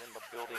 in the building.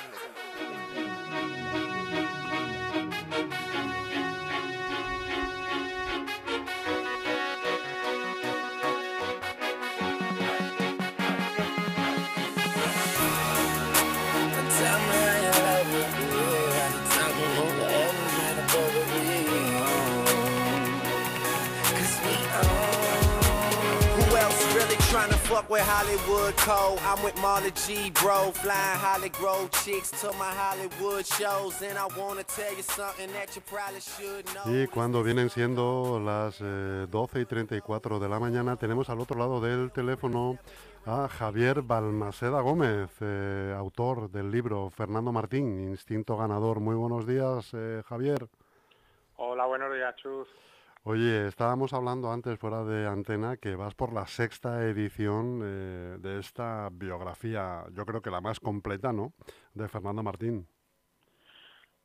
Hollywood code. I'm with Marley G, bro. Flying Holly Grove chicks to my Hollywood shows. And I wanna tell you something that you probably should know. Y cuando vienen siendo las eh, 12 y 34 de la mañana, tenemos al otro lado del teléfono a Javier Balmaceda Gómez, eh, autor del libro Fernando Martín, Instinto Ganador. Muy buenos días, eh, Javier. Hola, buenos días, Chus. Oye, estábamos hablando antes fuera de antena que vas por la sexta edición eh, de esta biografía, yo creo que la más completa, ¿no? De Fernando Martín.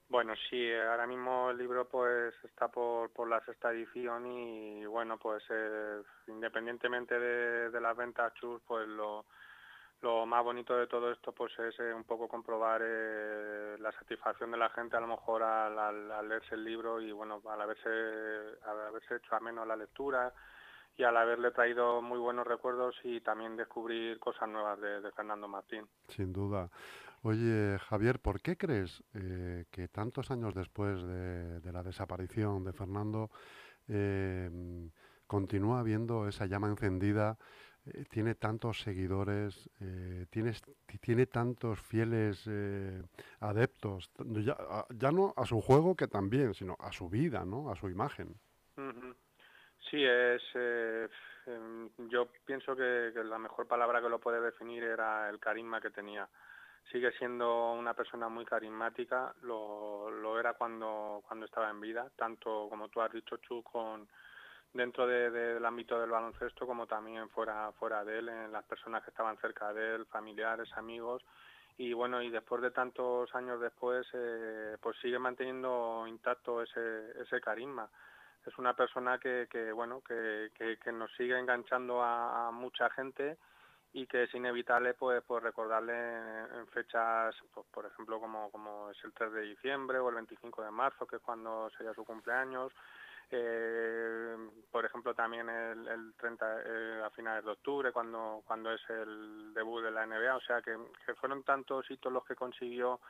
Bueno, sí, ahora mismo el libro pues está por, por la sexta edición y bueno, pues eh, independientemente de, las ventas, Chus, pues lo, lo más bonito de todo esto pues es eh, un poco comprobar eh, la satisfacción de la gente a lo mejor al, leerse el libro y bueno al haberse haberse hecho a menos la lectura y al haberle traído muy buenos recuerdos y también descubrir cosas nuevas de, Fernando Martín. Sin duda. Oye, Javier, ¿por qué crees eh, que tantos años después de, de, la desaparición de Fernando continúa habiendo esa llama encendida eh, tiene tantos seguidores, eh, tiene, tiene tantos fieles eh, adeptos, ya, no a su juego que también, sino a su vida, ¿no? A su imagen. Sí, es. Em, yo pienso que, la mejor palabra que lo puede definir era el carisma que tenía. Sigue siendo una persona muy carismática, lo, lo era cuando, cuando estaba en vida, tanto como tú has dicho, Chu, con dentro del ámbito del baloncesto como también fuera fuera de él en las personas que estaban cerca de él familiares amigos. Y bueno y después de tantos años después eh, pues sigue manteniendo intacto ese ese carisma. Es una persona que, que bueno que, que, nos sigue enganchando a, mucha gente y que es inevitable pues pues recordarle en fechas pues, por ejemplo como como es el 3 de diciembre o el 25 de marzo que es cuando sería su cumpleaños eh, por ejemplo también el, el 30 eh, a finales de octubre cuando cuando es el debut de la NBA o sea que, que fueron tantos hitos los que consiguió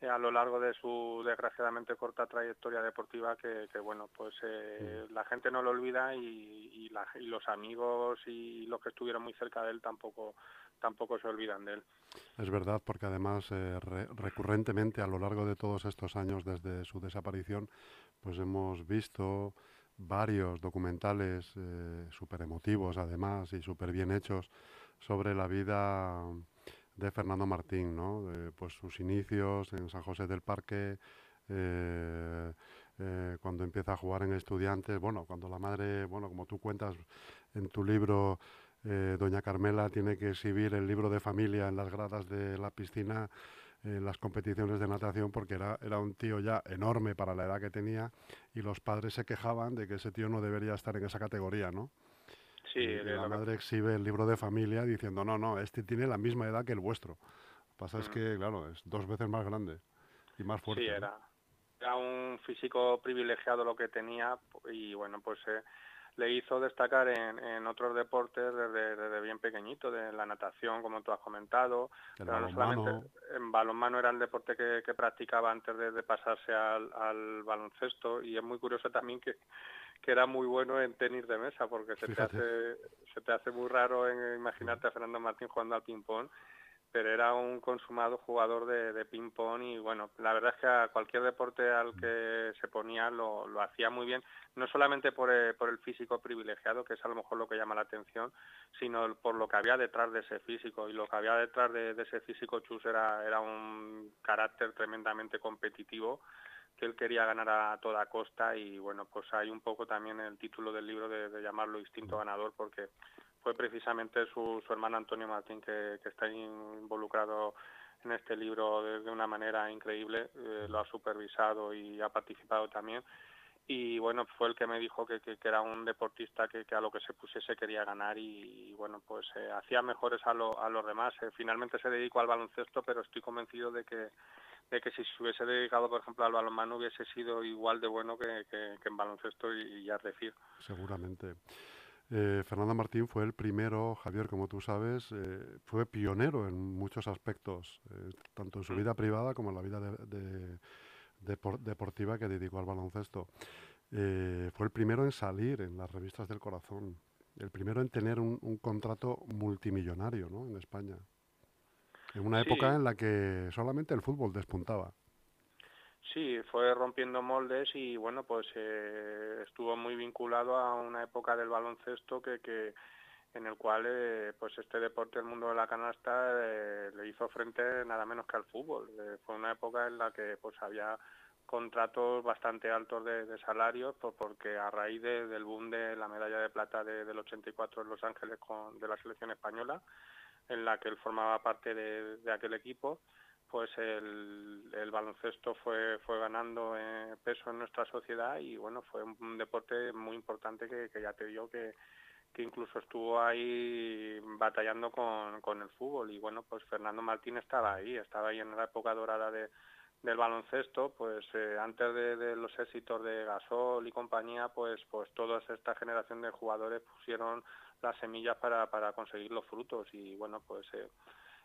eh, a lo largo de su desgraciadamente corta trayectoria deportiva que, que bueno pues eh, la gente no lo olvida y, y, la, y los amigos y los que estuvieron muy cerca de él tampoco tampoco se olvidan de él. Es verdad, porque además eh, re recurrentemente a lo largo de todos estos años desde su desaparición, pues hemos visto varios documentales eh, súper emotivos además y súper bien hechos sobre la vida de Fernando Martín, ¿no? pues sus inicios en San José del Parque, eh, cuando empieza a jugar en estudiantes, bueno, cuando la madre, bueno, como tú cuentas en tu libro, eh, doña Carmela tiene que exhibir el libro de familia en las gradas de la piscina en las competiciones de natación porque era, era un tío ya enorme para la edad que tenía y los padres se quejaban de que ese tío no debería estar en esa categoría, ¿no? Sí, la madre exhibe el libro de familia diciendo, no, no, este tiene la misma edad que el vuestro. Lo que pasa es mm. que, claro, es dos veces más grande y más fuerte. Sí, era, era un físico privilegiado lo que tenía y bueno, pues eh, le hizo destacar en, en otros deportes desde, desde, bien pequeñito, de la natación, como tú has comentado, pero no solamente en balonmano era el deporte que, que practicaba antes de, de pasarse al, al, baloncesto. Y es muy curioso también que, que era muy bueno en tenis de mesa porque se te hace se te hace muy raro en imaginarte a Fernando Martín jugando al ping pong pero era un consumado jugador de, de ping-pong y bueno, la verdad es que a cualquier deporte al que se ponía lo, lo hacía muy bien, no solamente por, eh, por el físico privilegiado, que es a lo mejor lo que llama la atención, sino por lo que había detrás de ese físico y lo que había detrás de, de ese físico Chus era, era un carácter tremendamente competitivo que él quería ganar a toda costa y bueno, pues hay un poco también el título del libro de, de llamarlo instinto ganador porque fue precisamente su, su hermano Antonio Martín que, que está involucrado en este libro de, una manera increíble, eh, lo ha supervisado y ha participado también. y bueno, fue el que me dijo que, que, era un deportista que, que, a lo que se pusiese quería ganar y, bueno, pues eh, hacía mejores a, lo, a los demás. Eh, finalmente se dedicó al baloncesto, pero estoy convencido de que, de que si se hubiese dedicado, por ejemplo, al balonmano hubiese sido igual de bueno que, en baloncesto y, ya decir. Seguramente. Eh, Fernando Martín fue el primero, Javier, como tú sabes, fue pionero en muchos aspectos, tanto en su vida privada como en la vida de deportiva que dedicó al baloncesto. Eh, fue el primero en salir en las revistas del corazón, el primero en tener un, contrato multimillonario ¿no? en España, en una época en la que solamente el fútbol despuntaba. Sí, fue rompiendo moldes y bueno, pues eh, estuvo muy vinculado a una época del baloncesto que, que en el cual eh, pues este deporte el mundo de la canasta eh, le hizo frente nada menos que al fútbol. Eh, fue una época en la que pues había contratos bastante altos de, salarios pues, porque a raíz del boom de la medalla de plata del 84 en Los Ángeles con, de la selección española en la que él formaba parte de, aquel equipo pues el, el, baloncesto fue fue ganando peso en nuestra sociedad y bueno fue un, deporte muy importante que, que ya te digo que que incluso estuvo ahí batallando con, con el fútbol. Y bueno pues Fernando Martín estaba ahí estaba ahí en la época dorada de, del baloncesto pues eh, antes de, los éxitos de Gasol y compañía pues pues toda esta generación de jugadores pusieron las semillas para, para conseguir los frutos. Y bueno pues eh,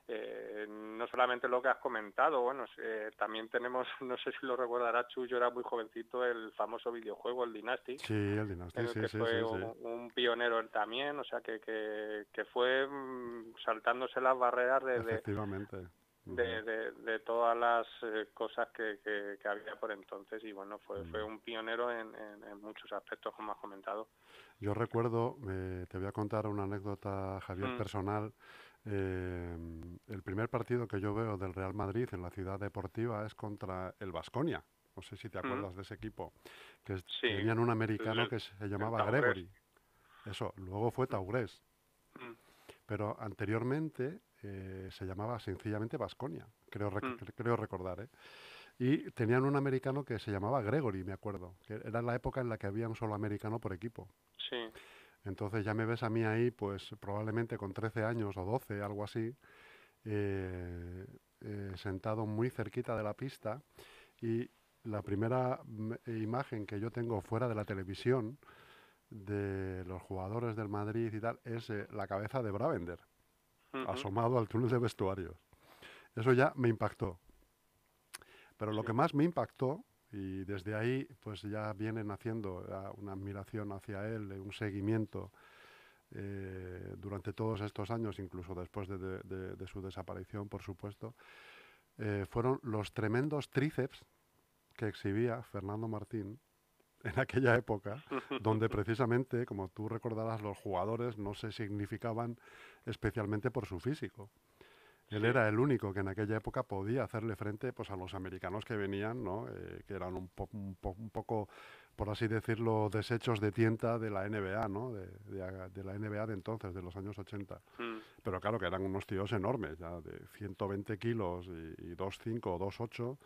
eh, no solamente lo que has comentado, bueno, eh, también tenemos, no sé si lo recordará Chu, yo era muy jovencito, el famoso videojuego, el Dynasty. Sí, el Dynasty, que fue un, pionero él también, o sea, que, que, que fue mm, saltándose las barreras de... Efectivamente. De, de, todas las eh, cosas que, que, había por entonces y bueno fue fue un pionero en, en, muchos aspectos como has comentado yo recuerdo te voy a contar una anécdota Javier mm. personal eh, el primer partido que yo veo del Real Madrid en la ciudad deportiva es contra el Vasconia. No sé si te acuerdas de ese equipo. Que tenían un americano que se llamaba Gregory. Eso, luego fue Taurés. Mm. Pero anteriormente eh, se llamaba sencillamente Vasconia, creo, mm. creo recordar. ¿eh? Y tenían un americano que se llamaba Gregory, me acuerdo. Que era la época en la que había un solo americano por equipo. Sí. Entonces ya me ves a mí ahí, pues probablemente con 13 años o 12, algo así, eh, eh, sentado muy cerquita de la pista y la primera imagen que yo tengo fuera de la televisión de los jugadores del Madrid y tal es eh, la cabeza de Bravender, asomado al túnel de vestuarios. Eso ya me impactó. Pero lo que más me impactó y desde ahí pues ya vienen haciendo una admiración hacia él, un seguimiento eh, durante todos estos años, incluso después de, su desaparición, por supuesto, eh, fueron los tremendos tríceps que exhibía Fernando Martín en aquella época, donde precisamente, como tú recordarás, los jugadores no se significaban especialmente por su físico. Él era el único que en aquella época podía hacerle frente pues, a los americanos que venían, ¿no? Eh, que eran un, un, poco, por así decirlo, desechos de tienta de la NBA, ¿no? de, de, la NBA de entonces, de los años 80. Mm. Pero claro que eran unos tíos enormes, ya de 120 kilos y, y 2,5 o 2,8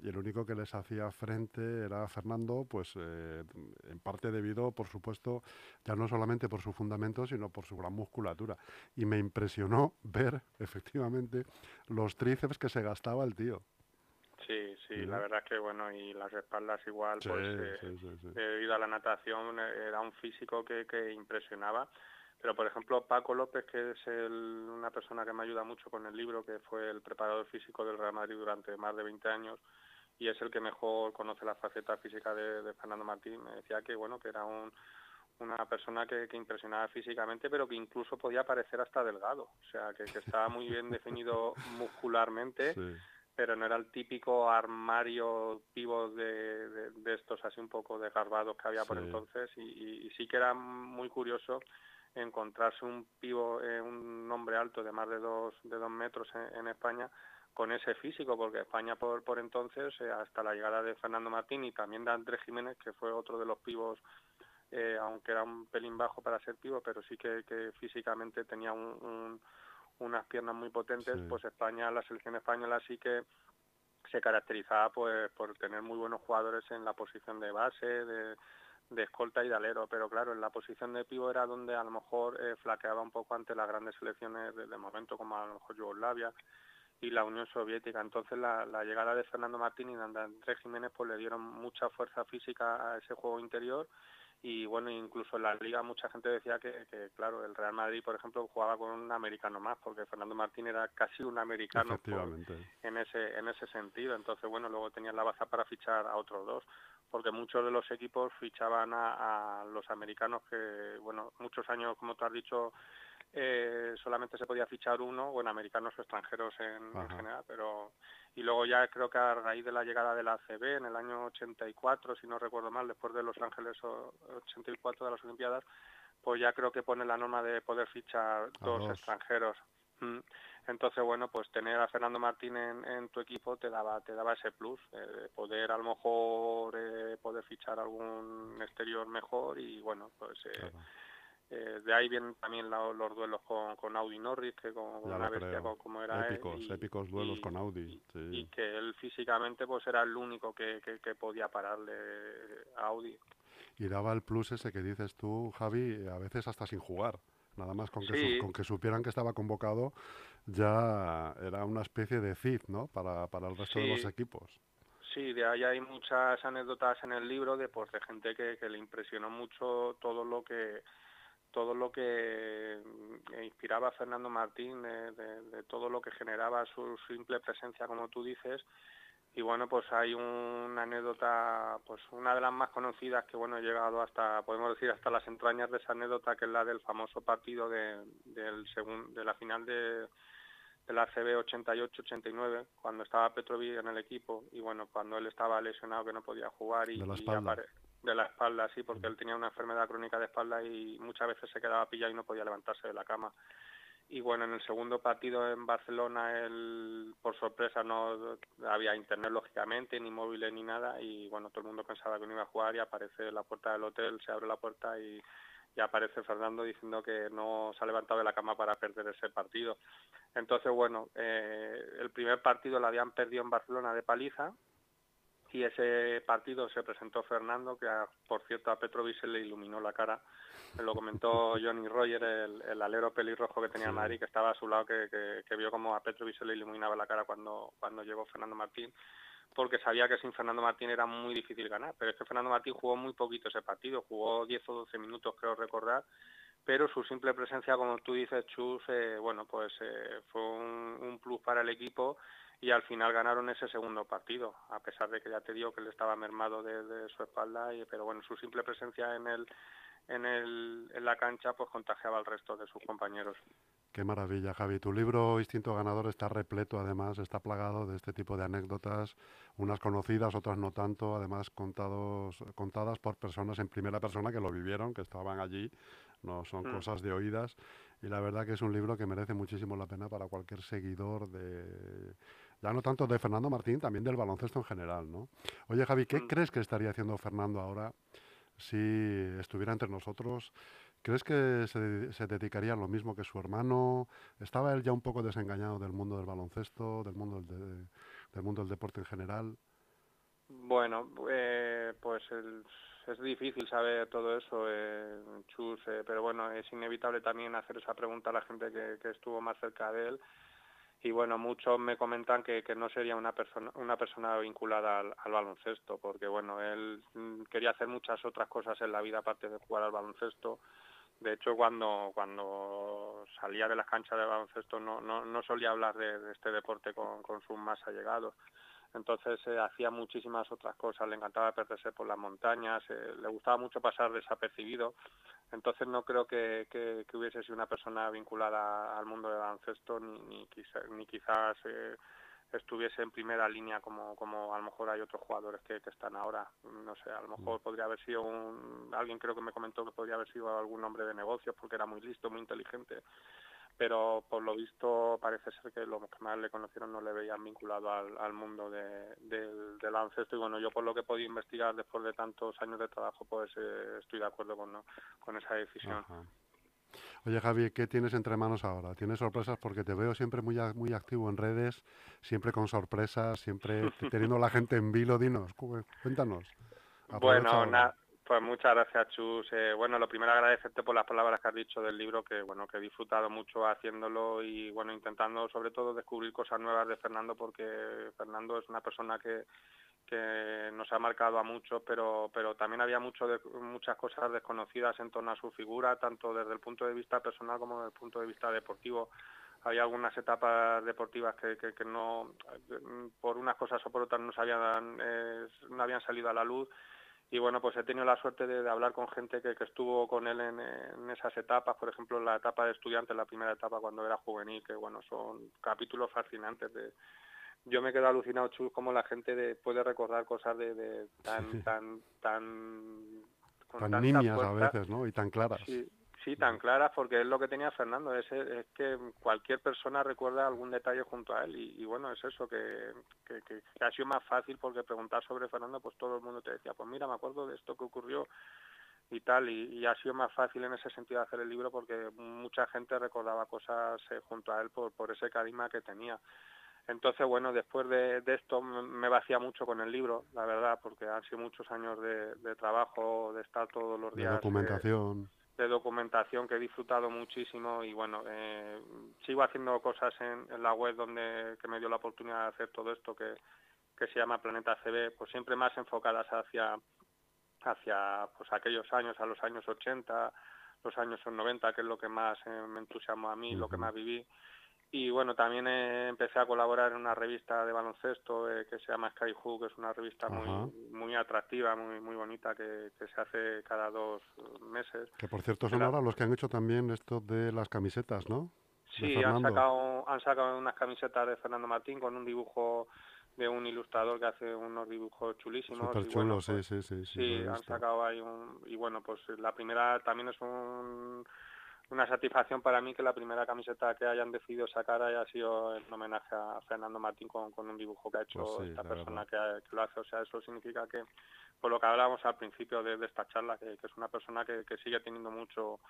y el único que les hacía frente era Fernando, pues eh, en parte debido, por supuesto, ya no solamente por su fundamento, sino por su gran musculatura. Y me impresionó ver, efectivamente, los tríceps que se gastaba el tío. Sí, sí, la verdad que bueno, y las espaldas igual, pues eh, debido a la natación eh, era un físico que, que impresionaba pero, por ejemplo, Paco López, que es una persona que me ayuda mucho con el libro, que fue el preparador físico del Real Madrid durante más de 20 años y es el que mejor conoce la faceta física de, Fernando Martín, me decía que, bueno, que era una persona que, impresionaba físicamente, pero que incluso podía parecer hasta delgado. O sea, que, estaba muy bien definido muscularmente, pero no era el típico armario pivot de, estos así un poco desgarbados que había por entonces. y, sí que era muy curioso encontrarse un pivo, eh, un hombre alto de más de dos, de dos metros en, España con ese físico, porque España por, por entonces, eh, hasta la llegada de Fernando Martín y también de Andrés Jiménez, que fue otro de los pivos, eh, aunque era un pelín bajo para ser pivo, pero sí que, que físicamente tenía unas piernas muy potentes, pues España, la selección española sí que se caracterizaba pues por tener muy buenos jugadores en la posición de base, de, de escolta y de alero, pero claro, en la posición de pivo era donde a lo mejor eh, flaqueaba un poco ante las grandes selecciones de, momento, como a lo mejor Yugoslavia y la Unión Soviética. Entonces la, la llegada de Fernando Martín y de Andrés Jiménez pues le dieron mucha fuerza física a ese juego interior y bueno, incluso en la liga mucha gente decía que, que, claro, el Real Madrid, por ejemplo, jugaba con un americano más, porque Fernando Martín era casi un americano en ese en ese sentido. Entonces, bueno, luego tenían la baza para fichar a otros dos, porque muchos de los equipos fichaban a, a los americanos que, bueno, muchos años, como tú has dicho, eh, solamente se podía fichar uno, bueno, americanos o extranjeros en, general, pero y luego ya creo que a raíz de la llegada de la ACB en el año 84, si no recuerdo mal, después de Los Ángeles 84 de las Olimpiadas, pues ya creo que pone la norma de poder fichar dos, extranjeros. Entonces, bueno, pues tener a Fernando Martín en, tu equipo te daba te daba ese plus, eh, poder a lo mejor eh, poder fichar algún exterior mejor y bueno, pues eh, eh, de ahí vienen también los duelos con, con Audi Norris, que con una bestia como era épicos, él. épicos duelos con Audi. Y, que él físicamente pues era el único que, que, podía pararle a Audi. Y daba el plus ese que dices tú, Javi, a veces hasta sin jugar. Nada más con que, con que supieran que estaba convocado, ya era una especie de CID, ¿no? Para, para el resto de los equipos. Sí, de ahí hay muchas anécdotas en el libro de, pues, de gente que, que le impresionó mucho todo lo que todo lo que mm, inspiraba a Fernando Martín, de, todo lo que generaba su simple presencia, como tú dices. Y bueno, pues hay una anécdota, pues una de las más conocidas que bueno, he llegado hasta, podemos decir, hasta las entrañas de esa anécdota, que es la del famoso partido de, del de la final de, de la CB 88-89, cuando estaba Petrovic en el equipo y bueno, cuando él estaba lesionado que no podía jugar y, de la espalda, sí, porque él tenía una enfermedad crónica de espalda y muchas veces se quedaba pillado y no podía levantarse de la cama. Y bueno, en el segundo partido en Barcelona, él, por sorpresa, no había internet, lógicamente, ni móviles ni nada. Y bueno, todo el mundo pensaba que no iba a jugar y aparece la puerta del hotel, se abre la puerta y, y aparece Fernando diciendo que no se ha levantado de la cama para perder ese partido. Entonces, bueno, eh, el primer partido lo habían perdido en Barcelona de paliza y ese partido se presentó Fernando, que por cierto a Petrovic se le iluminó la cara. Me lo comentó Johnny Roger, el, alero pelirrojo que tenía Madrid, que estaba a su lado, que, que, vio como a Petrovic se le iluminaba la cara cuando, cuando llegó Fernando Martín, porque sabía que sin Fernando Martín era muy difícil ganar. Pero es que Fernando Martín jugó muy poquito ese partido, jugó 10 o 12 minutos, creo recordar, pero su simple presencia, como tú dices, Chus, eh, bueno, pues eh, fue un, un plus para el equipo y al final ganaron ese segundo partido, a pesar de que ya te digo que él estaba mermado de, su espalda, y, pero bueno, su simple presencia en el en, el, en la cancha pues contagiaba al resto de sus compañeros. Qué maravilla, Javi. Tu libro Instinto Ganador está repleto, además, está plagado de este tipo de anécdotas, unas conocidas, otras no tanto, además contados, contadas por personas en primera persona que lo vivieron, que estaban allí, no son mm. cosas de oídas. Y la verdad que es un libro que merece muchísimo la pena para cualquier seguidor de, ya no tanto de Fernando Martín, también del baloncesto en general, ¿no? Oye, Javi, ¿qué mm. crees que estaría haciendo Fernando ahora si estuviera entre nosotros? ¿Crees que se, dedicaría a lo mismo que su hermano? ¿Estaba él ya un poco desengañado del mundo del baloncesto, del mundo del, del mundo del deporte en general? Bueno, eh, pues es difícil saber todo eso, eh, Chus, eh, pero bueno, es inevitable también hacer esa pregunta a la gente que, que estuvo más cerca de él y bueno muchos me comentan que, que no sería una persona una persona vinculada al, baloncesto porque bueno él mm, quería hacer muchas otras cosas en la vida aparte de jugar al baloncesto. De hecho cuando cuando salía de las canchas de baloncesto no no, no solía hablar de, este deporte con, con sus más allegados. Entonces eh, hacía muchísimas otras cosas, le encantaba perderse por las montañas, eh, le gustaba mucho pasar desapercibido, entonces no creo que, que, hubiese sido una persona vinculada al mundo del baloncesto ni, ni, ni quizás eh, estuviese en primera línea como, como a lo mejor hay otros jugadores que, que están ahora, no sé, a lo mejor mm. podría haber sido un, alguien creo que me comentó que podría haber sido algún hombre de negocios porque era muy listo, muy inteligente, pero por lo visto parece ser que los que más le conocieron no le veían vinculado al, al mundo de, del, del baloncesto y bueno, yo por lo que he podido investigar después de tantos años de trabajo, pues eh, estoy de acuerdo con, con esa decisión. Oye, Javi, ¿qué tienes entre manos ahora? ¿Tienes sorpresas? Porque te veo siempre muy, muy activo en redes, siempre con sorpresas, siempre teniendo a la gente en vilo. Dinos, cuéntanos. bueno, pues muchas gracias, Chus. Eh, bueno, lo primero agradecerte por las palabras que has dicho del libro, que bueno, que he disfrutado mucho haciéndolo y bueno, intentando sobre todo descubrir cosas nuevas de Fernando, porque Fernando es una persona que que nos ha marcado a muchos, pero, pero también había mucho de, muchas cosas desconocidas en torno a su figura, tanto desde el punto de vista personal como desde el punto de vista deportivo. Había algunas etapas deportivas que, que, no, por unas cosas o por otras no, habían, eh, no habían salido a la luz y bueno, pues he tenido la suerte de, hablar con gente que, que estuvo con él en, en, esas etapas, por ejemplo, la etapa de estudiante, la primera etapa cuando era juvenil, que bueno, son capítulos fascinantes de, yo me quedo alucinado, Chus, como la gente puede recordar cosas de, tan, tan, tan, tan niñas a veces, ¿no? Y tan claras. Sí, tan claras, porque es lo que tenía Fernando, es, es que cualquier persona recuerda algún detalle junto a él, y, bueno, es eso, que, que, que, ha sido más fácil porque preguntar sobre Fernando, pues todo el mundo te decía, pues mira, me acuerdo de esto que ocurrió y tal, y, ha sido más fácil en ese sentido hacer el libro porque mucha gente recordaba cosas eh, junto a él por, por ese carisma que tenía. Entonces, bueno, después de, esto me vacía mucho con el libro, la verdad, porque han sido muchos años de, trabajo, de estar todos los días. De documentación. De, documentación que he disfrutado muchísimo y bueno, eh, sigo haciendo cosas en, la web donde que me dio la oportunidad de hacer todo esto que, que se llama Planeta CB, pues siempre más enfocadas hacia hacia pues aquellos años, a los años 80, los años 90, que es lo que más eh, me entusiasmó a mí, lo que más viví y bueno, también eh, empecé a colaborar en una revista de baloncesto eh, que se llama Skyhook, que es una revista muy muy atractiva, muy muy bonita, que, se hace cada dos meses. Que por cierto son ahora los que han hecho también esto de las camisetas, ¿no? Sí, han sacado, han sacado unas camisetas de Fernando Martín con un dibujo de un ilustrador que hace unos dibujos chulísimos. Súper chulos, sí, sí, sí. Sí, han sacado ahí un... Y bueno, pues la primera también es un una satisfacción para mí que la primera camiseta que hayan decidido sacar haya sido en homenaje a Fernando Martín con, un dibujo que ha hecho pues esta persona que, lo hace. O sea, eso significa que, por lo que hablábamos al principio de, esta charla, que, es una persona que, sigue teniendo mucho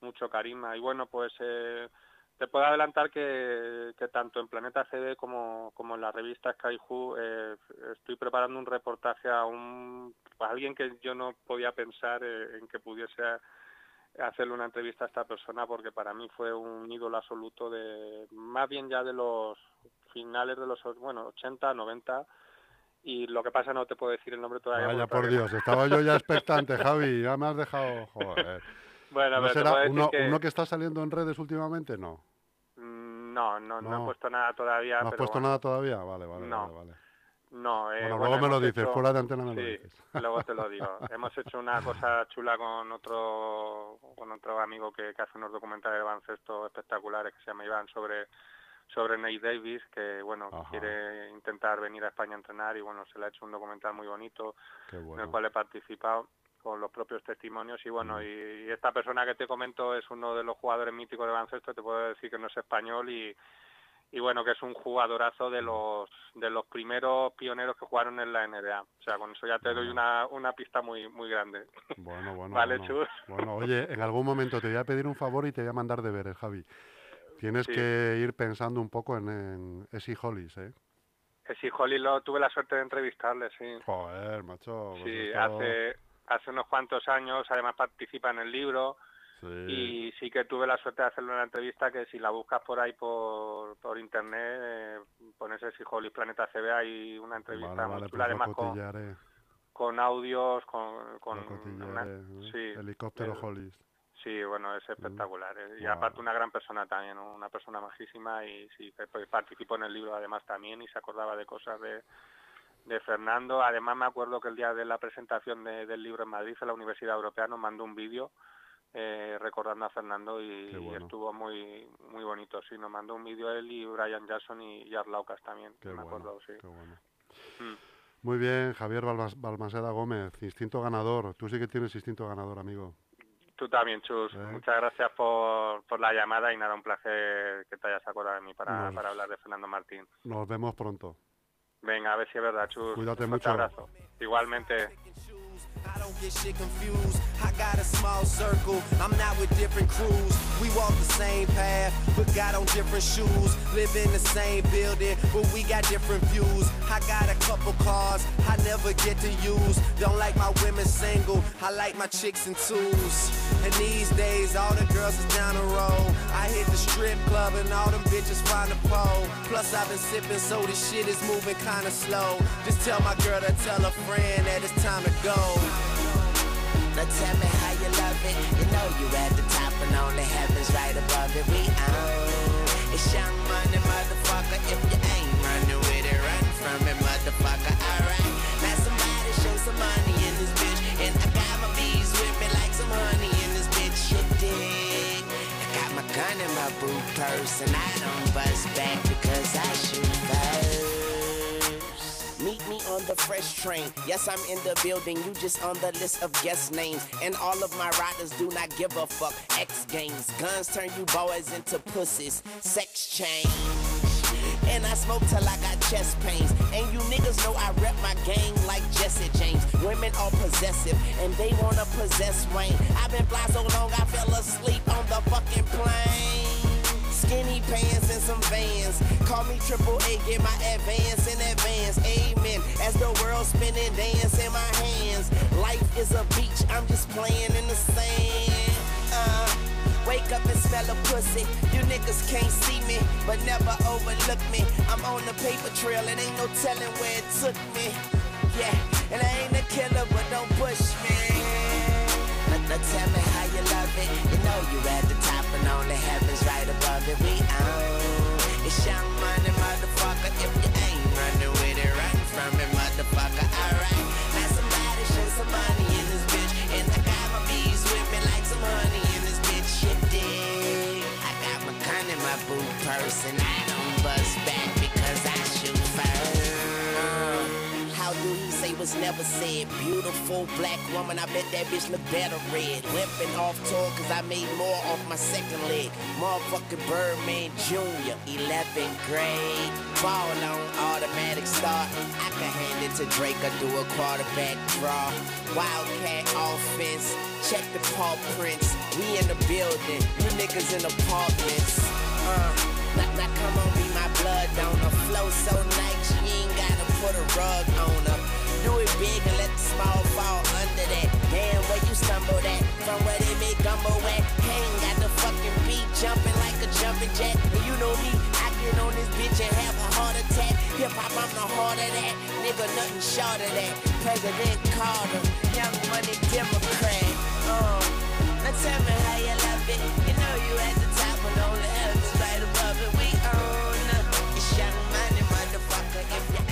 mucho carisma. Y bueno, pues eh, te puedo adelantar que, tanto en Planeta CD como, como en la revista Skyhu eh, estoy preparando un reportaje a, un, a alguien que yo no podía pensar eh, en que pudiese hacerle una entrevista a esta persona porque para mí fue un ídolo absoluto de más bien ya de los finales de los bueno 80 90 y lo que pasa no te puedo decir el nombre todavía vaya por Dios estaba yo ya expectante Javi ya me has dejado joder. Bueno ¿No será uno, que... uno que está saliendo en redes últimamente no. Mm, no no no, he puesto nada todavía no has puesto nada todavía vale vale no. vale, vale. No, eh, bueno, luego me lo dices, fuera de antena me lo dices. luego te lo digo. Hemos hecho una cosa chula con otro con otro amigo que, hace unos documentales de baloncesto espectaculares que se llama Iván sobre sobre Nate Davis, que bueno, quiere intentar venir a España a entrenar y bueno, se le ha hecho un documental muy bonito en el cual he participado con los propios testimonios y bueno, y, y, esta persona que te comento es uno de los jugadores míticos de baloncesto, te puedo decir que no es español y y bueno, que es un jugadorazo de los de los primeros pioneros que jugaron en la NBA. O sea, con eso ya te doy una, una pista muy muy grande. Bueno, bueno. vale, bueno. Bueno, oye, en algún momento te voy a pedir un favor y te voy a mandar deberes, Javi. Tienes que ir pensando un poco en, en Esi Hollis, ¿eh? Esi Hollis lo tuve la suerte de entrevistarle, sí. Joder, macho. Pues sí, hace hace unos cuantos años, además participa en el libro y sí que tuve la suerte de hacerle una entrevista que si la buscas por ahí por, por internet, eh, pones el Planeta CB, hay una entrevista muy chula, además con, audios, con... con sí, helicóptero Hollis. Sí, bueno, es espectacular. Eh, y aparte una gran persona también, una persona majísima y sí, participó en el libro además también y se acordaba de cosas de, de Fernando. Además me acuerdo que el día de la presentación del libro en Madrid, en la Universidad Europea, nos mandó un vídeo eh, recordando a Fernando y, estuvo muy muy bonito. Sí, nos mandó un vídeo él y Brian Jackson y Jar Laucas también, me acuerdo, sí. Mm. Muy bien, Javier Balmaseda Gómez, instinto ganador. Tú sí que tienes instinto ganador, amigo. Tú también, Chus. ¿Eh? Muchas gracias por, por la llamada y nada, un placer que te hayas acordado de mí para, para hablar de Fernando Martín. Nos vemos pronto. Venga, a ver si es verdad, Chus. Cuídate un mucho. abrazo. Igualmente. I don't get shit confused. I got a small circle. I'm not with different crews. We walk the same path, but got on different shoes. Live in the same building, but we got different views. I got a couple cars I never get to use. Don't like my women single. I like my chicks in twos. And these days, all the girls is down the road. I hit the strip club and all them bitches find a pole. Plus, I've been sipping, so this shit is moving kinda slow. Just tell my girl to tell a friend that it's time to go. Now tell me how you love it. You know you at the top and only heaven's right above it. We own. It's young money, motherfucker. If you ain't running with it, run from it, motherfucker. Alright. Now somebody show some money in this bitch. And I got my bees with me like some honey in this bitch. You dig? I got my gun in my boot purse and I don't bust back because I shoot first. The fresh train. Yes, I'm in the building. You just on the list of guest names. And all of my riders do not give a fuck. X games. Guns turn you boys into pussies. Sex change. And I smoke till I got chest pains. And you niggas know I rep my gang like Jesse James. Women are possessive and they wanna possess Wayne. I've been fly so long I fell asleep on the fucking plane. Skinny pants and some vans. Call me triple A, get my advance in advance. Amen. As the world spinning, dance in my hands. Life is a beach, I'm just playing in the sand. Uh, wake up and smell a pussy. You niggas can't see me, but never overlook me. I'm on the paper trail, it ain't no telling where it took me. Yeah, and I ain't a killer, but don't push me. Now, now tell me how you love it. Never said? Beautiful black woman, I bet that bitch look better red. Limping off tour cause I made more off my second leg. Motherfucking Birdman Jr., 11th grade. Ball on automatic start. I can hand it to Drake or do a quarterback draw. Wildcat offense, check the paw prints. We in the building, you niggas in apartments. Uh, now come on, be my blood donor. Flow so nice, you ain't gotta put a rug on her. Do it big and let the small fall under that. Damn, where you stumble at? From where they make gumbo at? Hang got the fucking beat jumping like a jumping jack. And you know me, I get on this bitch and have a heart attack. Hip hop, I'm the heart of that. Nigga, nothing short of that. President Carter, Young Money Democrat. Uh, now tell me how you love it. You know you at the top but only the others right above it. We own uh, it's Young Money, motherfucker. If you